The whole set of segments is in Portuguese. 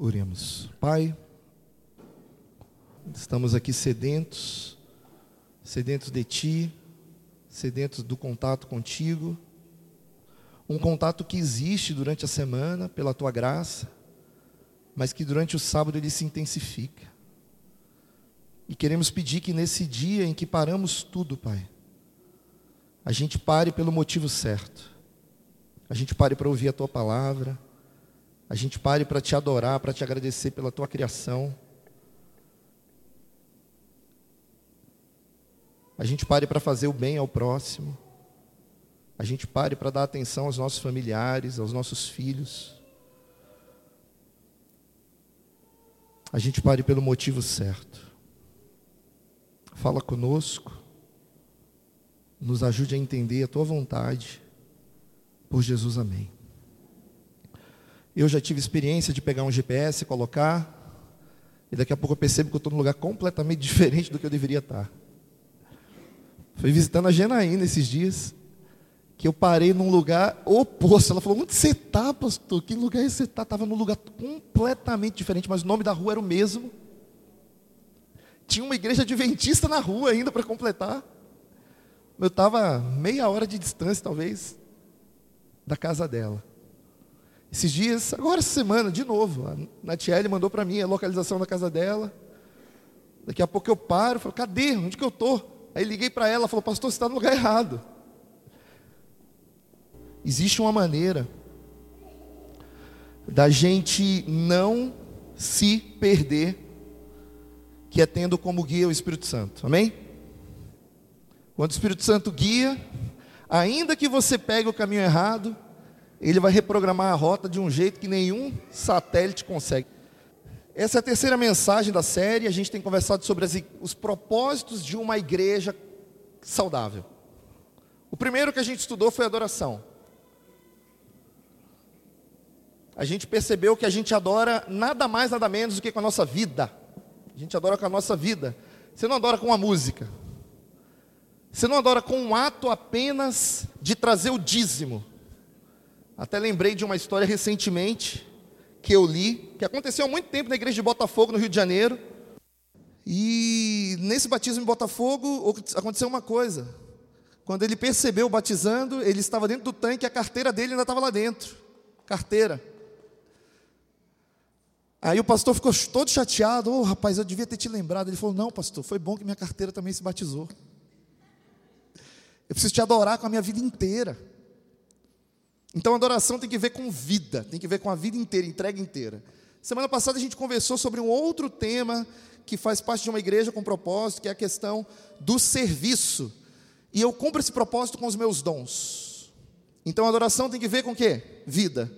Oremos. Pai, estamos aqui sedentos, sedentos de Ti, sedentos do contato contigo, um contato que existe durante a semana pela Tua graça, mas que durante o sábado ele se intensifica. E queremos pedir que nesse dia em que paramos tudo, Pai, a gente pare pelo motivo certo, a gente pare para ouvir a Tua palavra, a gente pare para te adorar, para te agradecer pela tua criação. A gente pare para fazer o bem ao próximo. A gente pare para dar atenção aos nossos familiares, aos nossos filhos. A gente pare pelo motivo certo. Fala conosco. Nos ajude a entender a tua vontade. Por Jesus, amém. Eu já tive experiência de pegar um GPS, colocar, e daqui a pouco eu percebo que eu estou num lugar completamente diferente do que eu deveria estar. Fui visitando a Janaína esses dias, que eu parei num lugar oposto. Ela falou: Onde você está, pastor? Que lugar é você está? Estava num lugar completamente diferente, mas o nome da rua era o mesmo. Tinha uma igreja adventista na rua ainda para completar. Eu estava meia hora de distância, talvez, da casa dela. Esses dias, agora essa semana, de novo, a Natiele mandou para mim a localização da casa dela. Daqui a pouco eu paro, falo, cadê? Onde que eu estou? Aí liguei para ela, falou, pastor, você está no lugar errado. Existe uma maneira da gente não se perder, que é tendo como guia o Espírito Santo. Amém? Quando o Espírito Santo guia, ainda que você pegue o caminho errado, ele vai reprogramar a rota de um jeito que nenhum satélite consegue. Essa é a terceira mensagem da série. A gente tem conversado sobre as, os propósitos de uma igreja saudável. O primeiro que a gente estudou foi adoração. A gente percebeu que a gente adora nada mais, nada menos do que com a nossa vida. A gente adora com a nossa vida. Você não adora com a música. Você não adora com um ato apenas de trazer o dízimo. Até lembrei de uma história recentemente que eu li, que aconteceu há muito tempo na igreja de Botafogo, no Rio de Janeiro. E nesse batismo em Botafogo aconteceu uma coisa. Quando ele percebeu batizando, ele estava dentro do tanque, a carteira dele ainda estava lá dentro. Carteira. Aí o pastor ficou todo chateado. Ô oh, rapaz, eu devia ter te lembrado. Ele falou: Não, pastor, foi bom que minha carteira também se batizou. Eu preciso te adorar com a minha vida inteira. Então, adoração tem que ver com vida, tem que ver com a vida inteira, entrega inteira. Semana passada a gente conversou sobre um outro tema que faz parte de uma igreja com propósito, que é a questão do serviço. E eu cumpro esse propósito com os meus dons. Então, adoração tem que ver com o quê? Vida.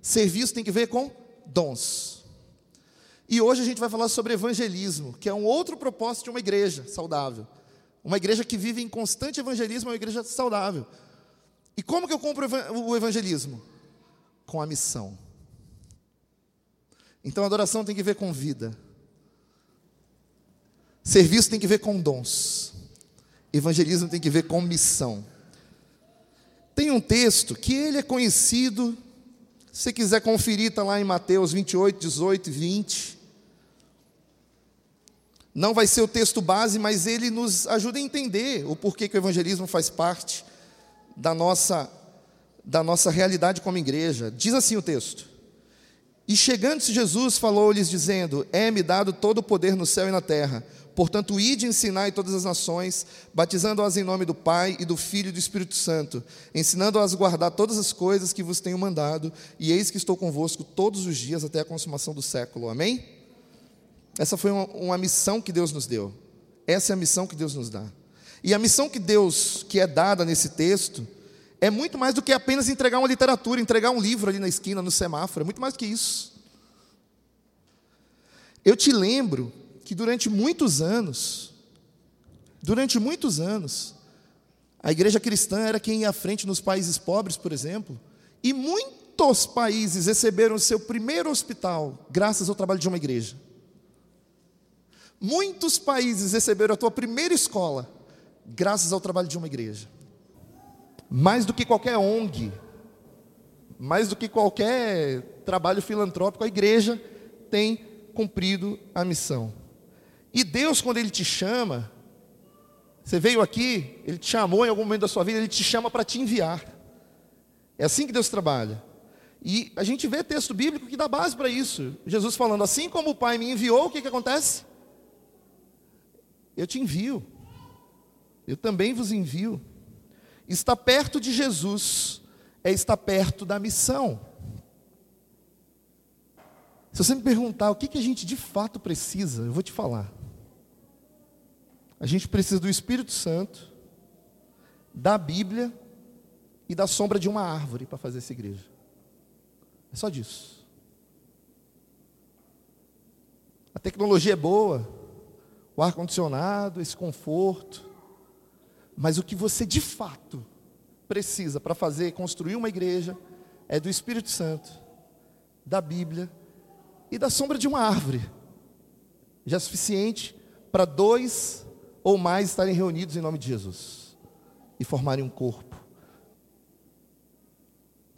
Serviço tem que ver com dons. E hoje a gente vai falar sobre evangelismo, que é um outro propósito de uma igreja saudável. Uma igreja que vive em constante evangelismo é uma igreja saudável. E como que eu compro o evangelismo? Com a missão. Então adoração tem que ver com vida. Serviço tem que ver com dons. Evangelismo tem que ver com missão. Tem um texto que ele é conhecido, se você quiser conferir, está lá em Mateus 28, 18 e 20. Não vai ser o texto base, mas ele nos ajuda a entender o porquê que o evangelismo faz parte da nossa, da nossa realidade como igreja. Diz assim o texto: E chegando-se Jesus, falou-lhes, dizendo: É-me dado todo o poder no céu e na terra. Portanto, ide e ensinai todas as nações, batizando-as em nome do Pai e do Filho e do Espírito Santo, ensinando-as a guardar todas as coisas que vos tenho mandado, e eis que estou convosco todos os dias até a consumação do século. Amém? Essa foi uma, uma missão que Deus nos deu. Essa é a missão que Deus nos dá. E a missão que Deus, que é dada nesse texto, é muito mais do que apenas entregar uma literatura, entregar um livro ali na esquina, no semáforo, é muito mais do que isso. Eu te lembro que durante muitos anos, durante muitos anos, a igreja cristã era quem ia à frente nos países pobres, por exemplo, e muitos países receberam o seu primeiro hospital graças ao trabalho de uma igreja. Muitos países receberam a tua primeira escola graças ao trabalho de uma igreja. Mais do que qualquer ONG, mais do que qualquer trabalho filantrópico, a igreja tem cumprido a missão. E Deus, quando Ele te chama, você veio aqui, Ele te chamou em algum momento da sua vida, Ele te chama para te enviar. É assim que Deus trabalha. E a gente vê texto bíblico que dá base para isso. Jesus falando, assim como o Pai me enviou, o que, que acontece? Eu te envio. Eu também vos envio. Estar perto de Jesus é estar perto da missão. Se você me perguntar o que, que a gente de fato precisa, eu vou te falar. A gente precisa do Espírito Santo, da Bíblia e da sombra de uma árvore para fazer essa igreja. É só disso. A tecnologia é boa, o ar-condicionado, esse conforto, mas o que você de fato precisa para fazer, construir uma igreja, é do Espírito Santo, da Bíblia e da sombra de uma árvore. Já é suficiente para dois ou mais estarem reunidos em nome de Jesus e formarem um corpo.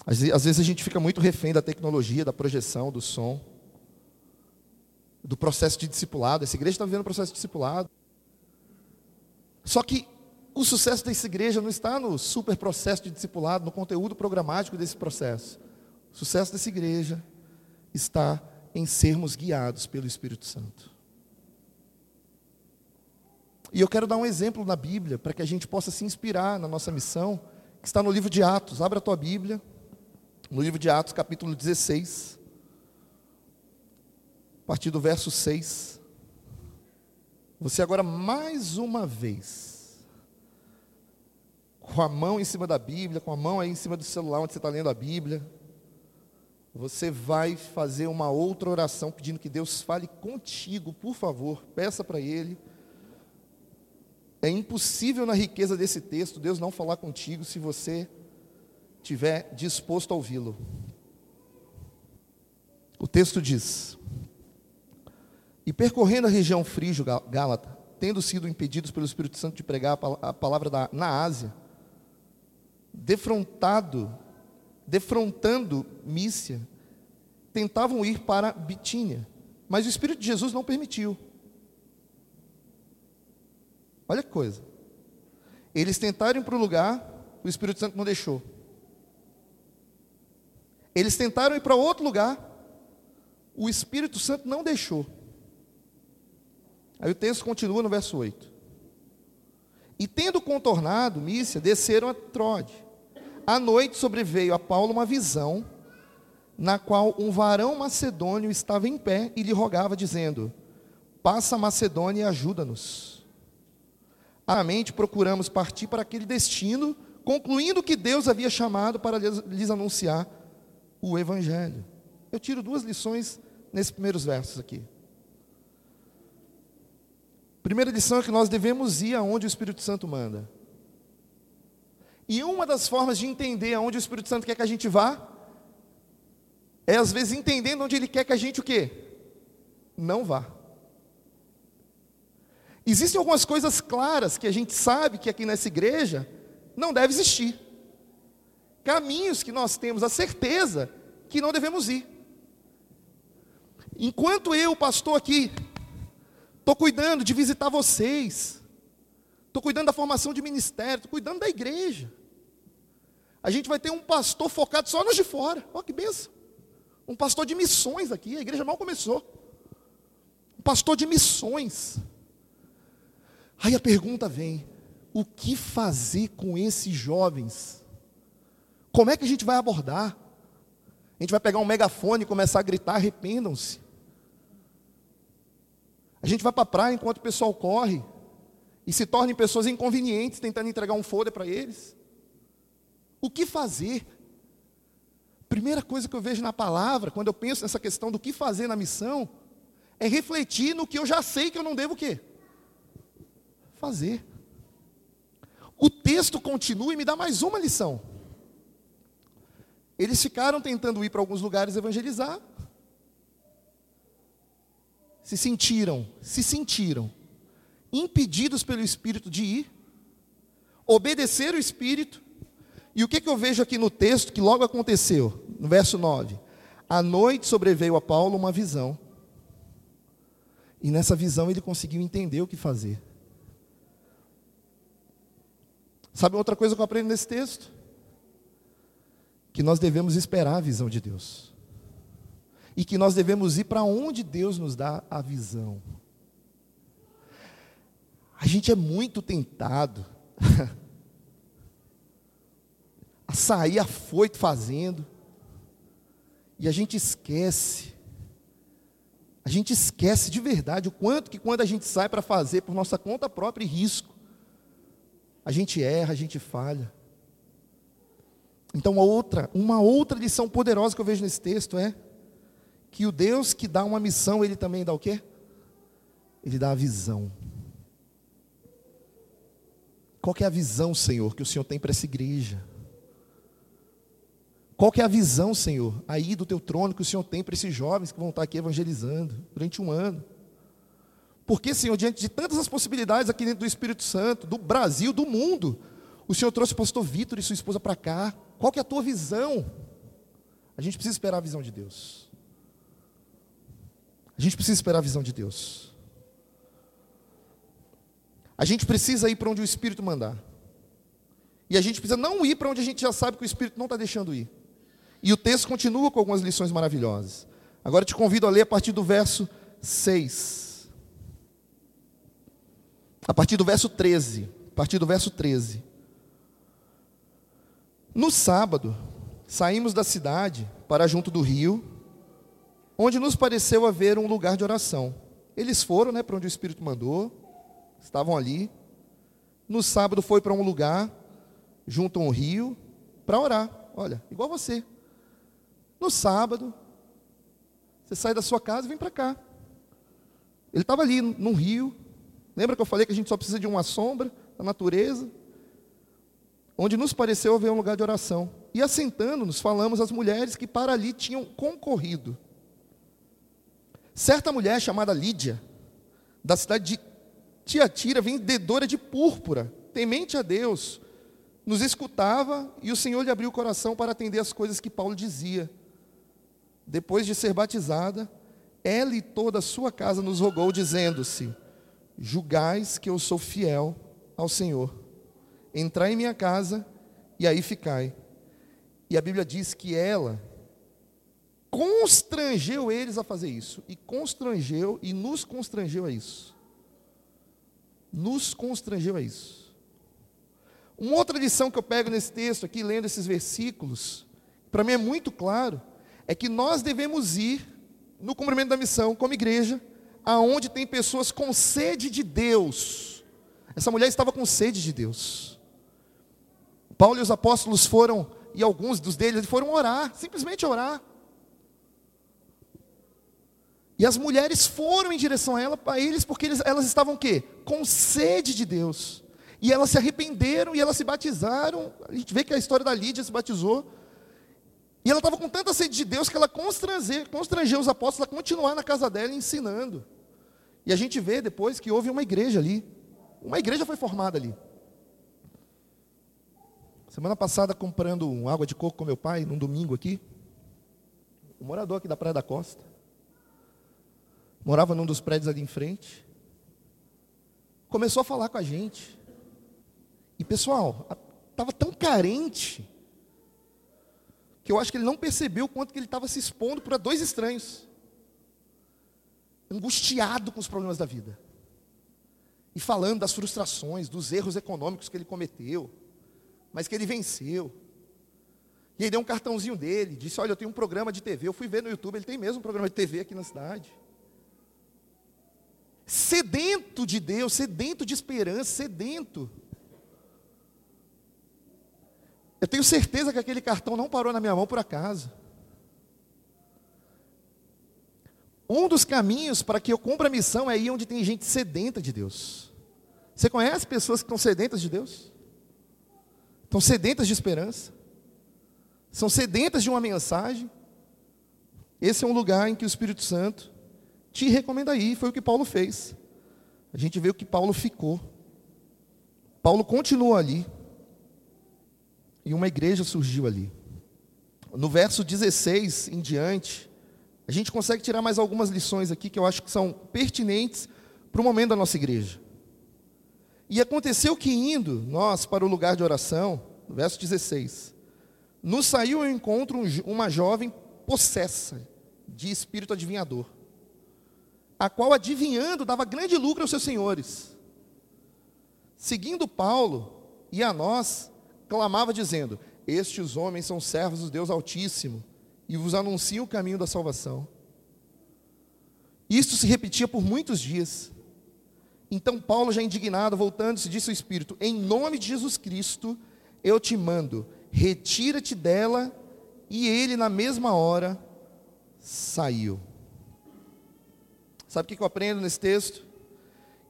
Às vezes a gente fica muito refém da tecnologia, da projeção, do som, do processo de discipulado. Essa igreja está vivendo um processo de discipulado. Só que o sucesso dessa igreja não está no super processo de discipulado, no conteúdo programático desse processo. O sucesso dessa igreja está em sermos guiados pelo Espírito Santo. E eu quero dar um exemplo na Bíblia para que a gente possa se inspirar na nossa missão, que está no livro de Atos. Abra a tua Bíblia, no livro de Atos, capítulo 16, a partir do verso 6. Você agora, mais uma vez, com a mão em cima da Bíblia, com a mão aí em cima do celular onde você está lendo a Bíblia, você vai fazer uma outra oração pedindo que Deus fale contigo, por favor, peça para Ele. É impossível na riqueza desse texto Deus não falar contigo se você estiver disposto a ouvi-lo. O texto diz: E percorrendo a região frígio-gálata, tendo sido impedidos pelo Espírito Santo de pregar a palavra da, na Ásia, defrontado defrontando Mícia, tentavam ir para Bitínia, mas o Espírito de Jesus não permitiu. Olha que coisa. Eles tentaram ir para o lugar, o Espírito Santo não deixou. Eles tentaram ir para outro lugar, o Espírito Santo não deixou. Aí o texto continua no verso 8. E tendo contornado Mícia, desceram a Trode. À noite sobreveio a Paulo uma visão, na qual um varão macedônio estava em pé e lhe rogava, dizendo: Passa a Macedônia e ajuda-nos. Amente procuramos partir para aquele destino, concluindo que Deus havia chamado para lhes anunciar o Evangelho. Eu tiro duas lições nesses primeiros versos aqui. Primeira lição é que nós devemos ir aonde o Espírito Santo manda. E uma das formas de entender aonde o Espírito Santo quer que a gente vá é às vezes entendendo onde ele quer que a gente o quê? Não vá. Existem algumas coisas claras que a gente sabe que aqui nessa igreja não deve existir. Caminhos que nós temos a certeza que não devemos ir. Enquanto eu, pastor aqui, estou cuidando de visitar vocês, estou cuidando da formação de ministério, estou cuidando da igreja. A gente vai ter um pastor focado só nos de fora. Olha que benção. Um pastor de missões aqui. A igreja mal começou. Um pastor de missões. Aí a pergunta vem: o que fazer com esses jovens? Como é que a gente vai abordar? A gente vai pegar um megafone e começar a gritar: arrependam-se. A gente vai para a praia enquanto o pessoal corre e se tornem pessoas inconvenientes tentando entregar um folder para eles. O que fazer? Primeira coisa que eu vejo na palavra, quando eu penso nessa questão do que fazer na missão, é refletir no que eu já sei que eu não devo o quê? Fazer. O texto continua e me dá mais uma lição. Eles ficaram tentando ir para alguns lugares evangelizar. Se sentiram, se sentiram impedidos pelo Espírito de ir, obedeceram o Espírito, e o que, que eu vejo aqui no texto que logo aconteceu? No verso 9: À noite sobreveio a Paulo uma visão, E nessa visão ele conseguiu entender o que fazer. Sabe outra coisa que eu aprendo nesse texto? Que nós devemos esperar a visão de Deus. E que nós devemos ir para onde Deus nos dá a visão. A gente é muito tentado a sair afoito fazendo, e a gente esquece, a gente esquece de verdade o quanto que quando a gente sai para fazer por nossa conta própria e risco, a gente erra, a gente falha. Então, uma outra, uma outra lição poderosa que eu vejo nesse texto é que o Deus que dá uma missão, ele também dá o quê? Ele dá a visão. Qual é a visão, Senhor, que o Senhor tem para essa igreja? Qual é a visão, Senhor, aí do teu trono que o Senhor tem para esses jovens que vão estar aqui evangelizando durante um ano? Porque, Senhor, diante de tantas as possibilidades aqui dentro do Espírito Santo, do Brasil, do mundo, o Senhor trouxe o pastor Vitor e sua esposa para cá. Qual que é a tua visão? A gente precisa esperar a visão de Deus. A gente precisa esperar a visão de Deus. A gente precisa ir para onde o Espírito mandar. E a gente precisa não ir para onde a gente já sabe que o Espírito não está deixando ir. E o texto continua com algumas lições maravilhosas. Agora te convido a ler a partir do verso 6. A partir do verso 13. A partir do verso 13. No sábado, saímos da cidade para junto do rio, onde nos pareceu haver um lugar de oração. Eles foram né, para onde o Espírito mandou, estavam ali. No sábado foi para um lugar, junto a um rio, para orar. Olha, igual você. No sábado, você sai da sua casa e vem para cá. Ele estava ali num rio. Lembra que eu falei que a gente só precisa de uma sombra da natureza? Onde nos pareceu haver um lugar de oração. E assentando-nos, falamos às mulheres que para ali tinham concorrido. Certa mulher chamada Lídia, da cidade de Tiatira, vendedora de púrpura, temente a Deus, nos escutava e o Senhor lhe abriu o coração para atender as coisas que Paulo dizia. Depois de ser batizada, ela e toda a sua casa nos rogou, dizendo-se: Julgais que eu sou fiel ao Senhor. Entrai em minha casa e aí ficai. E a Bíblia diz que ela constrangeu eles a fazer isso, e constrangeu e nos constrangeu a isso nos constrangeu a isso. Uma outra lição que eu pego nesse texto aqui, lendo esses versículos, para mim é muito claro, é que nós devemos ir no cumprimento da missão como igreja, aonde tem pessoas com sede de Deus. Essa mulher estava com sede de Deus. Paulo e os apóstolos foram, e alguns dos deles foram orar, simplesmente orar. E as mulheres foram em direção a ela, para eles, porque eles, elas estavam o quê? Com sede de Deus. E elas se arrependeram e elas se batizaram. A gente vê que a história da Lídia se batizou. E ela estava com tanta sede de Deus que ela constrangeu, constrangeu os apóstolos a continuar na casa dela ensinando. E a gente vê depois que houve uma igreja ali. Uma igreja foi formada ali. Semana passada, comprando água de coco com meu pai, num domingo aqui, um morador aqui da Praia da Costa morava num dos prédios ali em frente, começou a falar com a gente. E pessoal, estava tão carente que eu acho que ele não percebeu o quanto que ele estava se expondo para dois estranhos. Angustiado com os problemas da vida. E falando das frustrações, dos erros econômicos que ele cometeu, mas que ele venceu. E aí deu um cartãozinho dele, disse: Olha, eu tenho um programa de TV. Eu fui ver no YouTube, ele tem mesmo um programa de TV aqui na cidade sedento de Deus, sedento de esperança, sedento. Eu tenho certeza que aquele cartão não parou na minha mão por acaso. Um dos caminhos para que eu cumpra a missão é ir onde tem gente sedenta de Deus. Você conhece pessoas que estão sedentas de Deus? Estão sedentas de esperança? São sedentas de uma mensagem? Esse é um lugar em que o Espírito Santo te recomenda ir. Foi o que Paulo fez. A gente vê o que Paulo ficou. Paulo continuou ali. E uma igreja surgiu ali. No verso 16 em diante, a gente consegue tirar mais algumas lições aqui que eu acho que são pertinentes para o momento da nossa igreja. E aconteceu que indo nós para o lugar de oração, verso 16, nos saiu ao encontro uma jovem possessa de espírito adivinhador, a qual adivinhando dava grande lucro aos seus senhores. Seguindo Paulo e a nós, clamava dizendo: Estes homens são servos do Deus Altíssimo e vos anunciam o caminho da salvação. Isto se repetia por muitos dias. Então Paulo, já indignado, voltando-se, disse ao Espírito: Em nome de Jesus Cristo, eu te mando, retira-te dela. E ele, na mesma hora, saiu. Sabe o que eu aprendo nesse texto?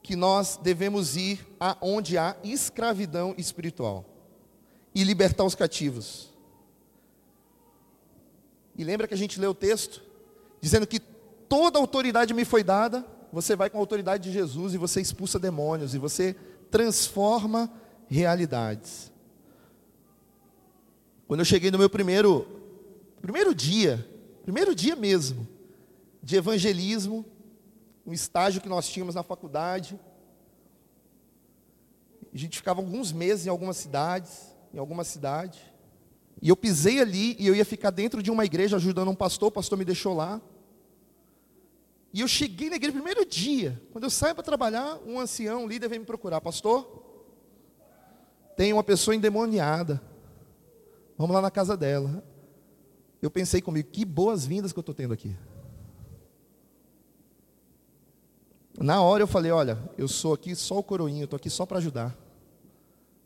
Que nós devemos ir aonde há escravidão espiritual e libertar os cativos. E lembra que a gente leu o texto dizendo que toda autoridade me foi dada, você vai com a autoridade de Jesus e você expulsa demônios e você transforma realidades. Quando eu cheguei no meu primeiro primeiro dia, primeiro dia mesmo de evangelismo, um estágio que nós tínhamos na faculdade, a gente ficava alguns meses em algumas cidades, em alguma cidade. E eu pisei ali e eu ia ficar dentro de uma igreja ajudando um pastor, o pastor me deixou lá. E eu cheguei na igreja primeiro dia. Quando eu saio para trabalhar, um ancião, um líder, vem me procurar. Pastor, tem uma pessoa endemoniada. Vamos lá na casa dela. Eu pensei comigo, que boas-vindas que eu estou tendo aqui. Na hora eu falei, olha, eu sou aqui só o coroinho, estou aqui só para ajudar.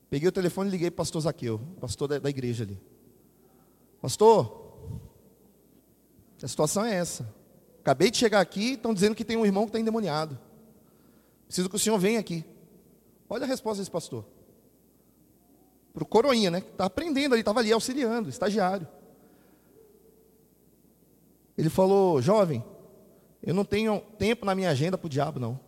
Peguei o telefone e liguei para o pastor Zaqueu, pastor da, da igreja ali. Pastor, a situação é essa. Acabei de chegar aqui, estão dizendo que tem um irmão que está endemoniado. Preciso que o senhor venha aqui. Olha a resposta desse pastor para o coroinha, né? Está aprendendo ali, estava ali auxiliando, estagiário. Ele falou, jovem, eu não tenho tempo na minha agenda para o diabo, não.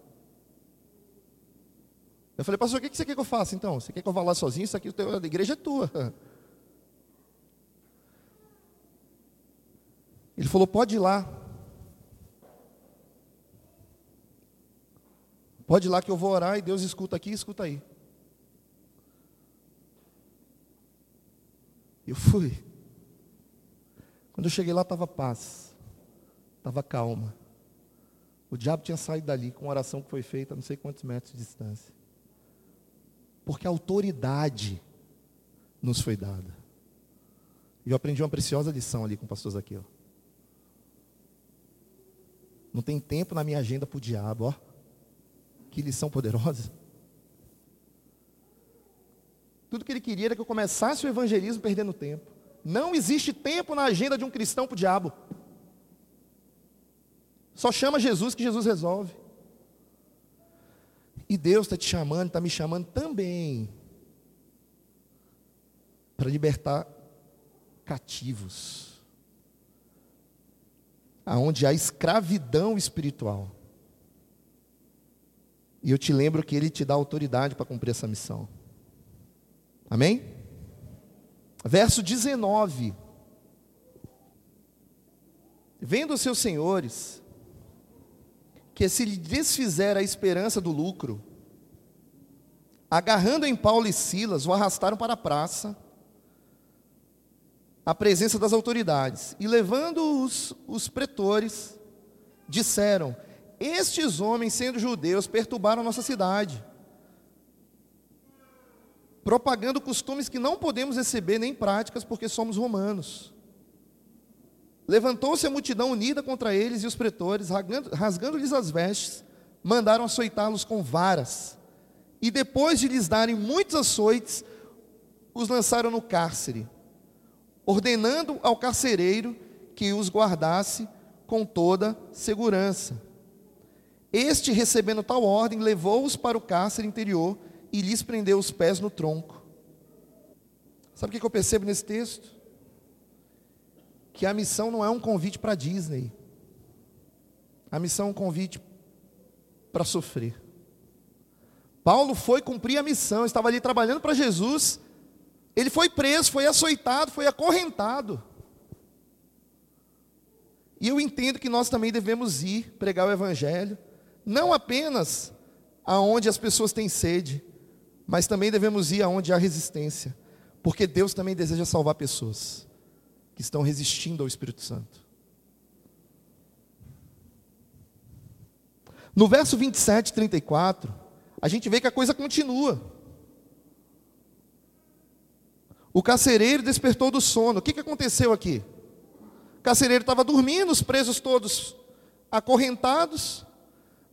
Eu falei, pastor, o que você quer que eu faça então? Você quer que eu vá lá sozinho? Isso aqui, a igreja é tua. Ele falou, pode ir lá. Pode ir lá que eu vou orar e Deus escuta aqui escuta aí. Eu fui. Quando eu cheguei lá, estava paz, estava calma. O diabo tinha saído dali com uma oração que foi feita a não sei quantos metros de distância. Porque a autoridade nos foi dada. E eu aprendi uma preciosa lição ali com o pastor Zaqueu. Não tem tempo na minha agenda para o diabo, ó. Que lição poderosa. Tudo que ele queria era que eu começasse o evangelismo perdendo tempo. Não existe tempo na agenda de um cristão para o diabo. Só chama Jesus que Jesus resolve. E Deus está te chamando, está me chamando também para libertar cativos. Aonde há escravidão espiritual. E eu te lembro que Ele te dá autoridade para cumprir essa missão. Amém? Verso 19. Vendo os seus senhores, que se lhe desfizer a esperança do lucro, agarrando em Paulo e Silas, o arrastaram para a praça, à presença das autoridades, e levando os, os pretores, disseram: Estes homens, sendo judeus, perturbaram nossa cidade propagando costumes que não podemos receber nem práticas porque somos romanos. Levantou-se a multidão unida contra eles e os pretores, rasgando-lhes as vestes, mandaram açoitá-los com varas. E depois de lhes darem muitos açoites, os lançaram no cárcere, ordenando ao carcereiro que os guardasse com toda segurança. Este, recebendo tal ordem, levou-os para o cárcere interior e lhes prendeu os pés no tronco. Sabe o que eu percebo nesse texto? Que a missão não é um convite para Disney. A missão é um convite para sofrer. Paulo foi cumprir a missão, estava ali trabalhando para Jesus. Ele foi preso, foi açoitado, foi acorrentado. E eu entendo que nós também devemos ir pregar o Evangelho, não apenas aonde as pessoas têm sede, mas também devemos ir aonde há resistência, porque Deus também deseja salvar pessoas que estão resistindo ao Espírito Santo. No verso 27, 34, a gente vê que a coisa continua. O carcereiro despertou do sono. O que, que aconteceu aqui? O carcereiro estava dormindo, os presos todos acorrentados,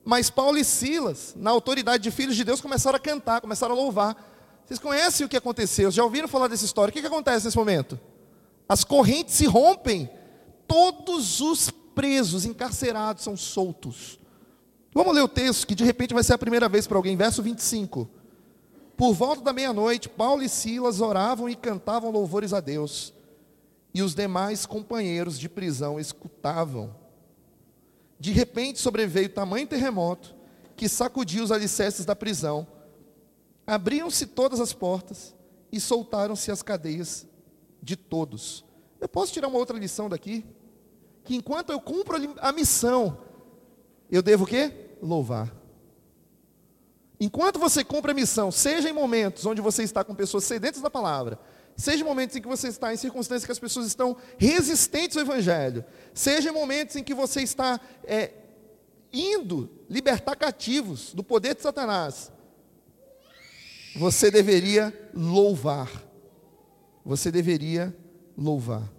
mas Paulo e Silas, na autoridade de filhos de Deus, começaram a cantar, começaram a louvar. Vocês conhecem o que aconteceu? Já ouviram falar dessa história? O que, que acontece nesse momento? As correntes se rompem, todos os presos, encarcerados, são soltos. Vamos ler o texto, que de repente vai ser a primeira vez para alguém, verso 25. Por volta da meia-noite, Paulo e Silas oravam e cantavam louvores a Deus, e os demais companheiros de prisão escutavam. De repente sobreveio tamanho terremoto que sacudiu os alicerces da prisão. Abriam-se todas as portas e soltaram-se as cadeias de todos. Eu posso tirar uma outra lição daqui? Que enquanto eu cumpro a missão, eu devo o quê? louvar. Enquanto você cumpre a missão, seja em momentos onde você está com pessoas sedentas da palavra, seja em momentos em que você está em circunstâncias que as pessoas estão resistentes ao Evangelho, seja em momentos em que você está é, indo libertar cativos do poder de Satanás, você deveria louvar. Você deveria louvar.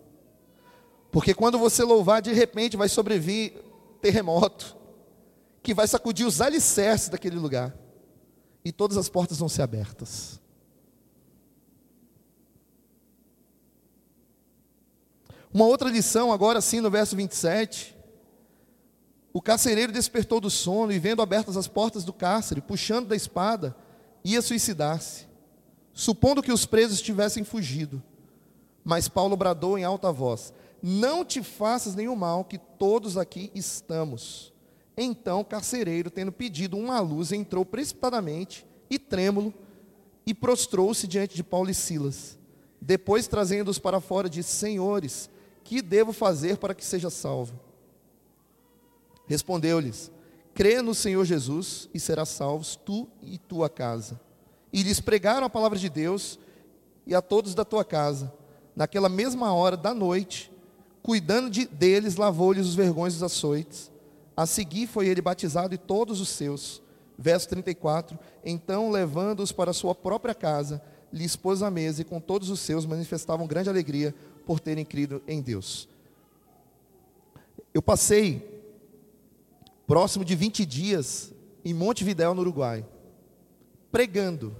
Porque quando você louvar, de repente vai sobrevir terremoto, que vai sacudir os alicerces daquele lugar. E todas as portas vão ser abertas. Uma outra lição, agora sim, no verso 27. O carcereiro despertou do sono e, vendo abertas as portas do cárcere, puxando da espada, ia suicidar-se, supondo que os presos tivessem fugido. Mas Paulo bradou em alta voz: Não te faças nenhum mal, que todos aqui estamos. Então o carcereiro, tendo pedido uma luz, entrou precipitadamente e trêmulo e prostrou-se diante de Paulo e Silas. Depois, trazendo-os para fora, disse: Senhores, que devo fazer para que seja salvo? Respondeu-lhes: Crê no Senhor Jesus e serás salvos, tu e tua casa. E lhes pregaram a palavra de Deus e a todos da tua casa. Naquela mesma hora da noite, cuidando de, deles, lavou-lhes os vergões dos açoites a seguir foi ele batizado e todos os seus. Verso 34: Então, levando-os para sua própria casa, lhe expôs a mesa e com todos os seus manifestavam grande alegria por terem crido em Deus. Eu passei próximo de 20 dias em Montevidéu, no Uruguai, pregando.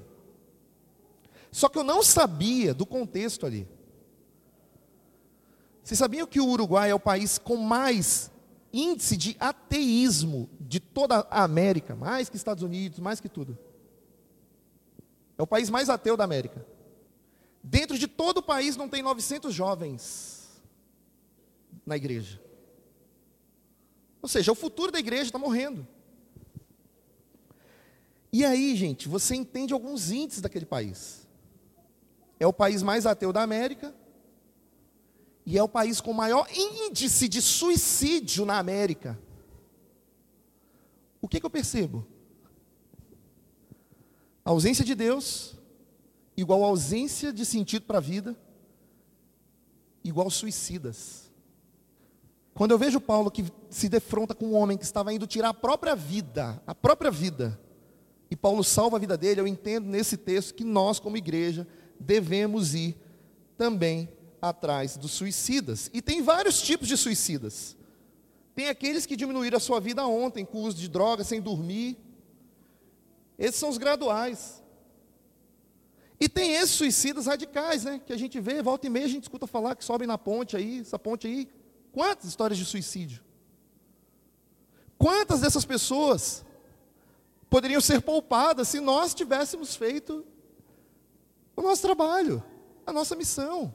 Só que eu não sabia do contexto ali. Vocês sabiam que o Uruguai é o país com mais índice de ateísmo de toda a América, mais que Estados Unidos, mais que tudo. É o país mais ateu da América. Dentro de todo o país não tem 900 jovens na igreja. Ou seja, o futuro da igreja está morrendo. E aí, gente, você entende alguns índices daquele país. É o país mais ateu da América, e é o país com maior índice de suicídio na América. O que, que eu percebo? A ausência de Deus, igual ausência de sentido para a vida, igual suicidas. Quando eu vejo Paulo que se defronta com um homem que estava indo tirar a própria vida, a própria vida, e Paulo salva a vida dele, eu entendo nesse texto que nós, como igreja, devemos ir também atrás dos suicidas. E tem vários tipos de suicidas. Tem aqueles que diminuíram a sua vida ontem com uso de drogas, sem dormir. Esses são os graduais. E tem esses suicidas radicais, né? Que a gente vê, volta e meia a gente escuta falar que sobem na ponte aí, essa ponte aí. Quantas histórias de suicídio? Quantas dessas pessoas poderiam ser poupadas se nós tivéssemos feito o nosso trabalho, a nossa missão?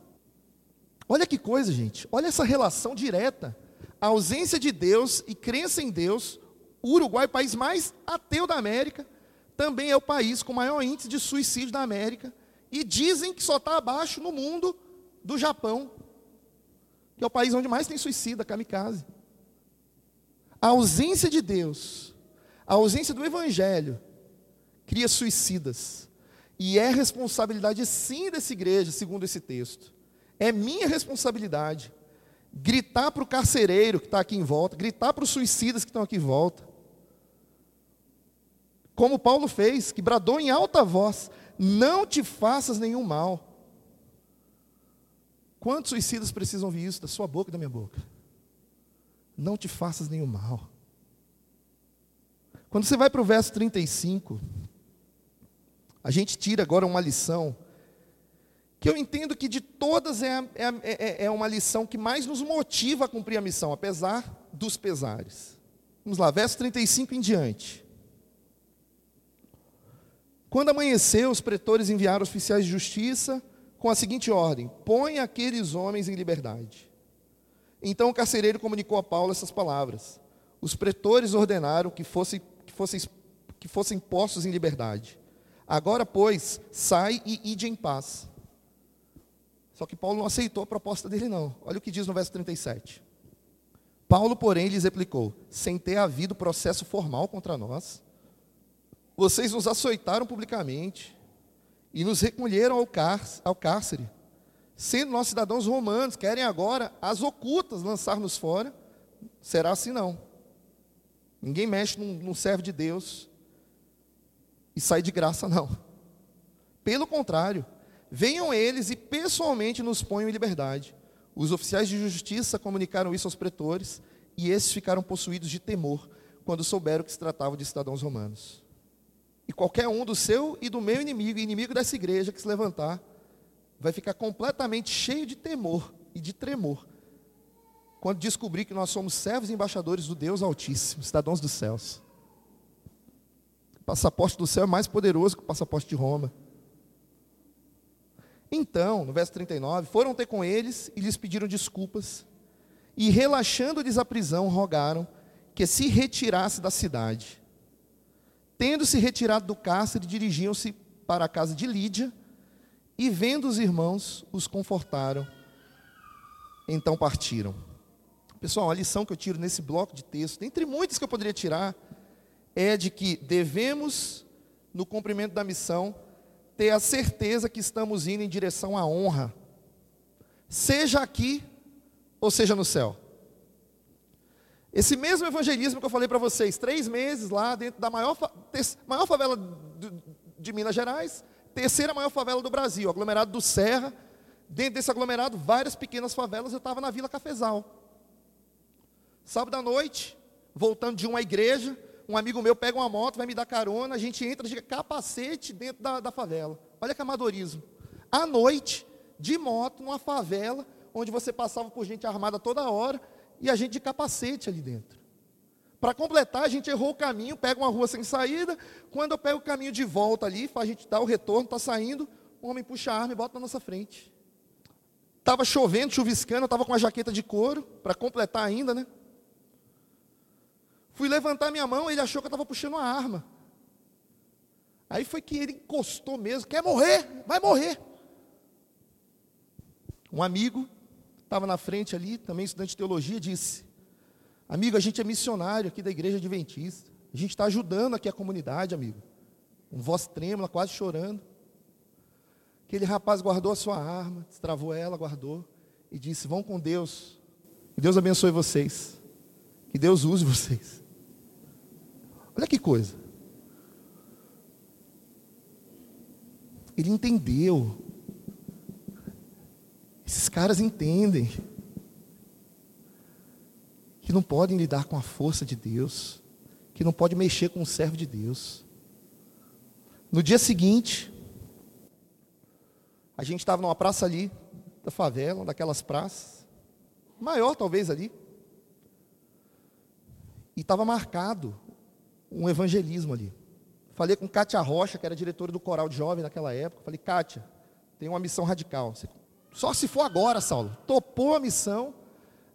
Olha que coisa, gente. Olha essa relação direta. A ausência de Deus e crença em Deus. O Uruguai, país mais ateu da América, também é o país com maior índice de suicídio da América. E dizem que só está abaixo no mundo do Japão, que é o país onde mais tem suicida, kamikaze. A ausência de Deus, a ausência do Evangelho, cria suicidas. E é responsabilidade sim dessa igreja, segundo esse texto. É minha responsabilidade gritar para o carcereiro que está aqui em volta, gritar para os suicidas que estão aqui em volta. Como Paulo fez, que bradou em alta voz: Não te faças nenhum mal. Quantos suicidas precisam ouvir isso da sua boca e da minha boca? Não te faças nenhum mal. Quando você vai para o verso 35, a gente tira agora uma lição, que eu entendo que de todas é, é, é, é uma lição que mais nos motiva a cumprir a missão, apesar dos pesares. Vamos lá, verso 35 em diante. Quando amanheceu, os pretores enviaram oficiais de justiça com a seguinte ordem: põe aqueles homens em liberdade. Então o carcereiro comunicou a Paulo essas palavras. Os pretores ordenaram que fossem, que fossem, que fossem postos em liberdade. Agora, pois, sai e ide em paz. Só que Paulo não aceitou a proposta dele, não. Olha o que diz no verso 37. Paulo, porém, lhes replicou: sem ter havido processo formal contra nós, vocês nos açoitaram publicamente e nos recolheram ao, cárcere. Sendo nós cidadãos romanos, querem agora, as ocultas, lançar-nos fora? Será assim não. Ninguém mexe num, num servo de Deus e sai de graça, não. Pelo contrário, venham eles e pessoalmente nos ponham em liberdade. Os oficiais de justiça comunicaram isso aos pretores, e esses ficaram possuídos de temor quando souberam que se tratava de cidadãos romanos. E qualquer um do seu e do meu inimigo, inimigo dessa igreja que se levantar, vai ficar completamente cheio de temor e de tremor quando descobrir que nós somos servos e embaixadores do Deus Altíssimo, cidadãos dos céus. Passaporte do céu é mais poderoso que o passaporte de Roma. Então, no verso 39, foram ter com eles e lhes pediram desculpas, e relaxando-lhes a prisão, rogaram que se retirasse da cidade. Tendo-se retirado do cárcere, dirigiam-se para a casa de Lídia, e vendo os irmãos, os confortaram. Então partiram. Pessoal, a lição que eu tiro nesse bloco de texto, entre muitas que eu poderia tirar, é de que devemos, no cumprimento da missão, ter a certeza que estamos indo em direção à honra, seja aqui ou seja no céu. Esse mesmo evangelismo que eu falei para vocês, três meses lá dentro da maior, maior favela de Minas Gerais, terceira maior favela do Brasil, aglomerado do Serra. Dentro desse aglomerado, várias pequenas favelas, eu estava na Vila Cafezal. Sábado à noite, voltando de uma igreja, um amigo meu pega uma moto, vai me dar carona, a gente entra de capacete dentro da, da favela. Olha que amadorismo. À noite, de moto, numa favela, onde você passava por gente armada toda hora, e a gente de capacete ali dentro. Para completar, a gente errou o caminho, pega uma rua sem saída. Quando eu pego o caminho de volta ali, a gente dá o retorno, está saindo, o homem puxa a arma e bota na nossa frente. Estava chovendo, chuviscando, eu estava com uma jaqueta de couro, para completar ainda, né? Fui levantar minha mão, ele achou que eu estava puxando uma arma. Aí foi que ele encostou mesmo, quer morrer, vai morrer. Um amigo estava na frente ali, também estudante de teologia, disse: Amigo, a gente é missionário aqui da igreja adventista. A gente está ajudando aqui a comunidade, amigo. Com voz trêmula, quase chorando. Aquele rapaz guardou a sua arma, destravou ela, guardou e disse: Vão com Deus. Que Deus abençoe vocês. Que Deus use vocês. Olha que coisa. Ele entendeu. Esses caras entendem que não podem lidar com a força de Deus, que não pode mexer com o servo de Deus. No dia seguinte, a gente estava numa praça ali, da favela, daquelas praças, maior talvez ali, e estava marcado um evangelismo ali. Falei com Kátia Rocha, que era diretora do Coral de Jovem naquela época. Falei, Kátia, tem uma missão radical. Só se for agora, Saulo. Topou a missão.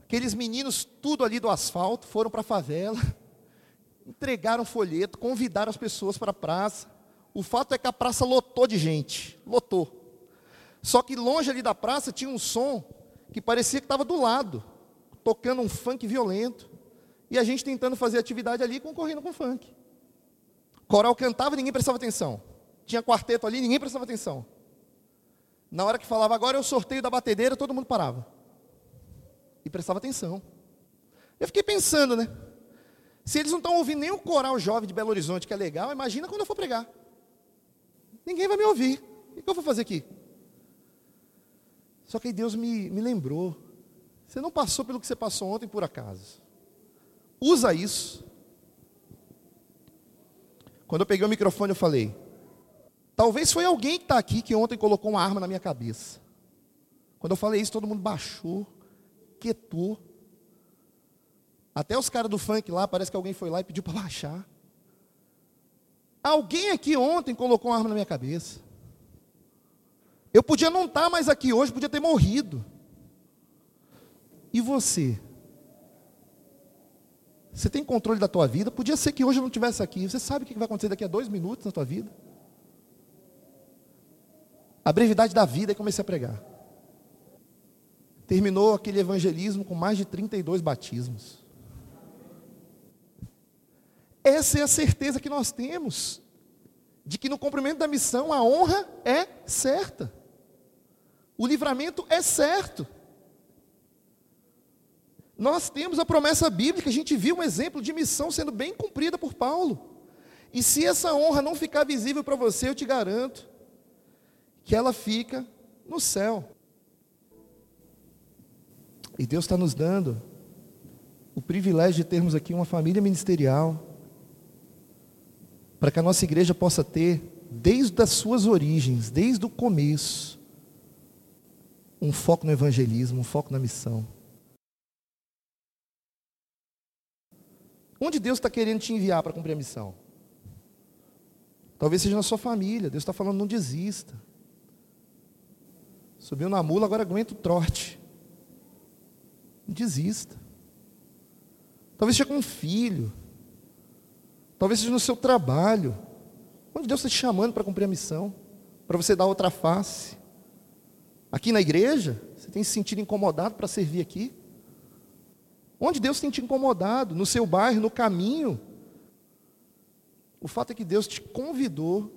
Aqueles meninos, tudo ali do asfalto, foram para a favela, entregaram folheto, convidaram as pessoas para a praça. O fato é que a praça lotou de gente, lotou. Só que longe ali da praça tinha um som que parecia que estava do lado, tocando um funk violento. E a gente tentando fazer atividade ali, concorrendo com funk. Coral cantava, ninguém prestava atenção. Tinha quarteto ali, ninguém prestava atenção. Na hora que falava, agora é o sorteio da batedeira, todo mundo parava. E prestava atenção. Eu fiquei pensando, né? Se eles não estão ouvindo nem o coral jovem de Belo Horizonte, que é legal, imagina quando eu for pregar. Ninguém vai me ouvir. O que eu vou fazer aqui? Só que aí Deus me, me lembrou. Você não passou pelo que você passou ontem por acaso. Usa isso. Quando eu peguei o microfone, eu falei: Talvez foi alguém que está aqui que ontem colocou uma arma na minha cabeça. Quando eu falei isso, todo mundo baixou, quietou. Até os caras do funk lá, parece que alguém foi lá e pediu para baixar. Alguém aqui ontem colocou uma arma na minha cabeça. Eu podia não estar tá mais aqui hoje, podia ter morrido. E você? Você tem controle da tua vida? Podia ser que hoje eu não estivesse aqui. Você sabe o que vai acontecer daqui a dois minutos na tua vida? A brevidade da vida e comecei a pregar. Terminou aquele evangelismo com mais de 32 batismos. Essa é a certeza que nós temos, de que no cumprimento da missão a honra é certa, o livramento é certo. Nós temos a promessa bíblica, a gente viu um exemplo de missão sendo bem cumprida por Paulo. E se essa honra não ficar visível para você, eu te garanto que ela fica no céu. E Deus está nos dando o privilégio de termos aqui uma família ministerial, para que a nossa igreja possa ter, desde as suas origens, desde o começo, um foco no evangelismo, um foco na missão. Onde Deus está querendo te enviar para cumprir a missão? Talvez seja na sua família. Deus está falando, não desista. Subiu na mula, agora aguenta o trote. Não desista. Talvez seja com um filho. Talvez seja no seu trabalho. Onde Deus está te chamando para cumprir a missão. Para você dar outra face. Aqui na igreja, você tem se sentido incomodado para servir aqui? Onde Deus tem te incomodado? No seu bairro, no caminho? O fato é que Deus te convidou.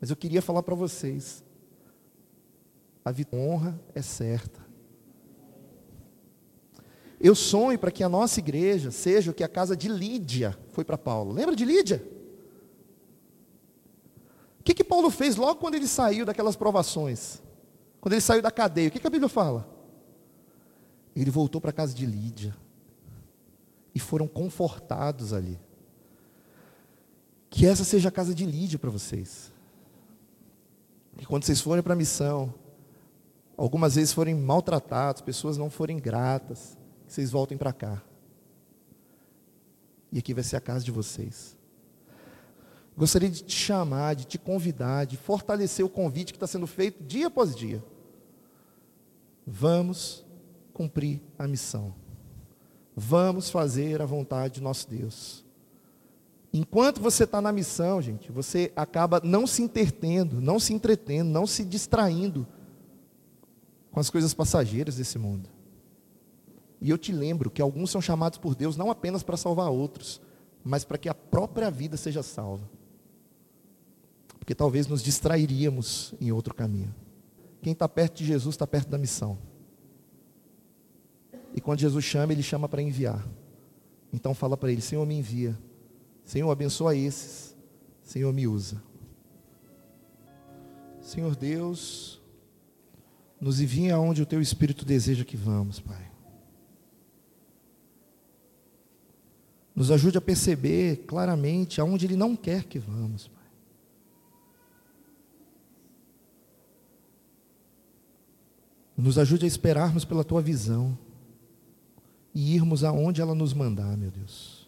Mas eu queria falar para vocês: a honra é certa. Eu sonho para que a nossa igreja seja o que a casa de Lídia foi para Paulo. Lembra de Lídia? O que, que Paulo fez logo quando ele saiu daquelas provações? Quando ele saiu da cadeia, o que, que a Bíblia fala? Ele voltou para a casa de Lídia. E foram confortados ali. Que essa seja a casa de Lídia para vocês. Que quando vocês forem para a missão, algumas vezes forem maltratados, pessoas não forem gratas, que vocês voltem para cá. E aqui vai ser a casa de vocês. Gostaria de te chamar, de te convidar, de fortalecer o convite que está sendo feito dia após dia. Vamos cumprir a missão. Vamos fazer a vontade de nosso Deus. Enquanto você está na missão, gente, você acaba não se entretendo, não se entretendo, não se distraindo com as coisas passageiras desse mundo. E eu te lembro que alguns são chamados por Deus não apenas para salvar outros, mas para que a própria vida seja salva. Porque talvez nos distrairíamos em outro caminho. Quem está perto de Jesus está perto da missão. E quando Jesus chama, ele chama para enviar. Então fala para ele: Senhor, me envia. Senhor, abençoa esses. Senhor, me usa. Senhor Deus, nos envia aonde o teu Espírito deseja que vamos, Pai. Nos ajude a perceber claramente aonde Ele não quer que vamos, Pai. Nos ajude a esperarmos pela tua visão e irmos aonde ela nos mandar, meu Deus.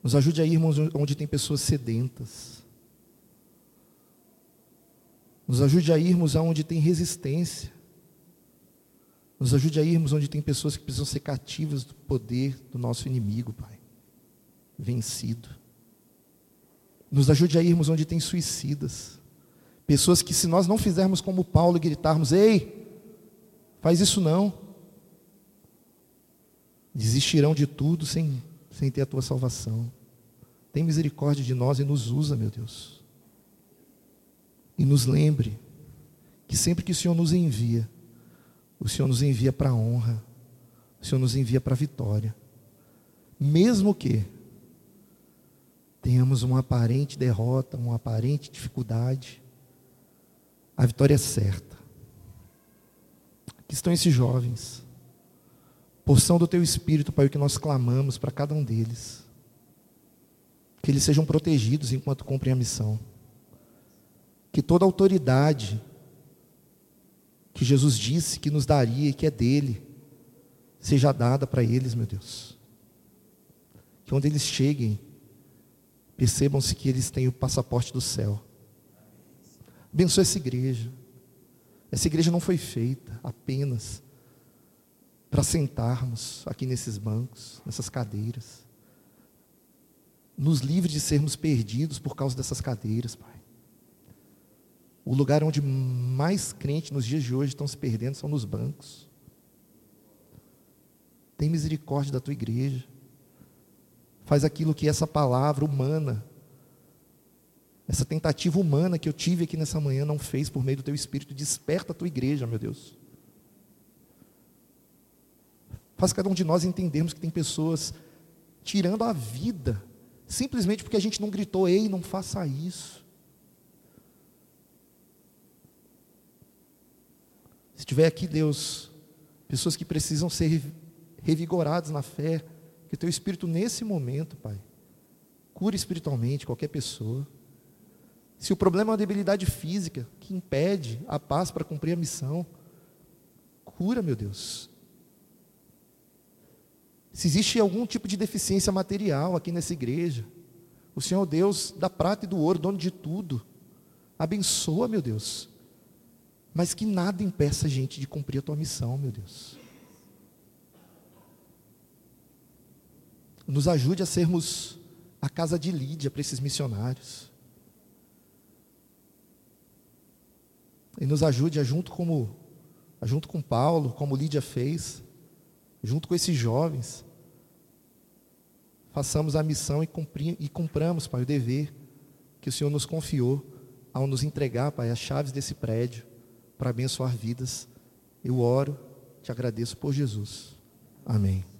Nos ajude a irmos onde tem pessoas sedentas. Nos ajude a irmos aonde tem resistência. Nos ajude a irmos onde tem pessoas que precisam ser cativas do poder do nosso inimigo, Pai. Vencido. Nos ajude a irmos onde tem suicidas. Pessoas que, se nós não fizermos como Paulo e gritarmos: Ei, faz isso não. Desistirão de tudo sem, sem ter a tua salvação. Tem misericórdia de nós e nos usa, meu Deus. E nos lembre que sempre que o Senhor nos envia, o Senhor nos envia para a honra, o Senhor nos envia para a vitória. Mesmo que tenhamos uma aparente derrota, uma aparente dificuldade, a vitória é certa. Aqui estão esses jovens, porção do teu espírito, Pai, o que nós clamamos para cada um deles. Que eles sejam protegidos enquanto cumprem a missão. Que toda autoridade que Jesus disse que nos daria e que é dele, seja dada para eles, meu Deus. Que onde eles cheguem, percebam-se que eles têm o passaporte do céu. Abençoa essa igreja. Essa igreja não foi feita apenas para sentarmos aqui nesses bancos, nessas cadeiras. Nos livre de sermos perdidos por causa dessas cadeiras, Pai. O lugar onde mais crentes nos dias de hoje estão se perdendo são nos bancos. Tem misericórdia da tua igreja. Faz aquilo que essa palavra humana, essa tentativa humana que eu tive aqui nessa manhã não fez por meio do teu espírito. Desperta a tua igreja, meu Deus. Faz cada um de nós entendermos que tem pessoas tirando a vida, simplesmente porque a gente não gritou, ei, não faça isso. Se tiver aqui, Deus, pessoas que precisam ser revigoradas na fé, que o teu Espírito nesse momento, Pai, cure espiritualmente qualquer pessoa. Se o problema é uma debilidade física que impede a paz para cumprir a missão, cura, meu Deus. Se existe algum tipo de deficiência material aqui nessa igreja, o Senhor é Deus da prata e do ouro, dono de tudo. Abençoa, meu Deus. Mas que nada impeça a gente de cumprir a tua missão, meu Deus. Nos ajude a sermos a casa de Lídia para esses missionários. E nos ajude a junto como a junto com Paulo, como Lídia fez, junto com esses jovens, façamos a missão e, cumprir, e cumpramos, Pai, o dever que o Senhor nos confiou ao nos entregar, Pai, as chaves desse prédio para abençoar vidas. Eu oro, te agradeço por Jesus. Amém.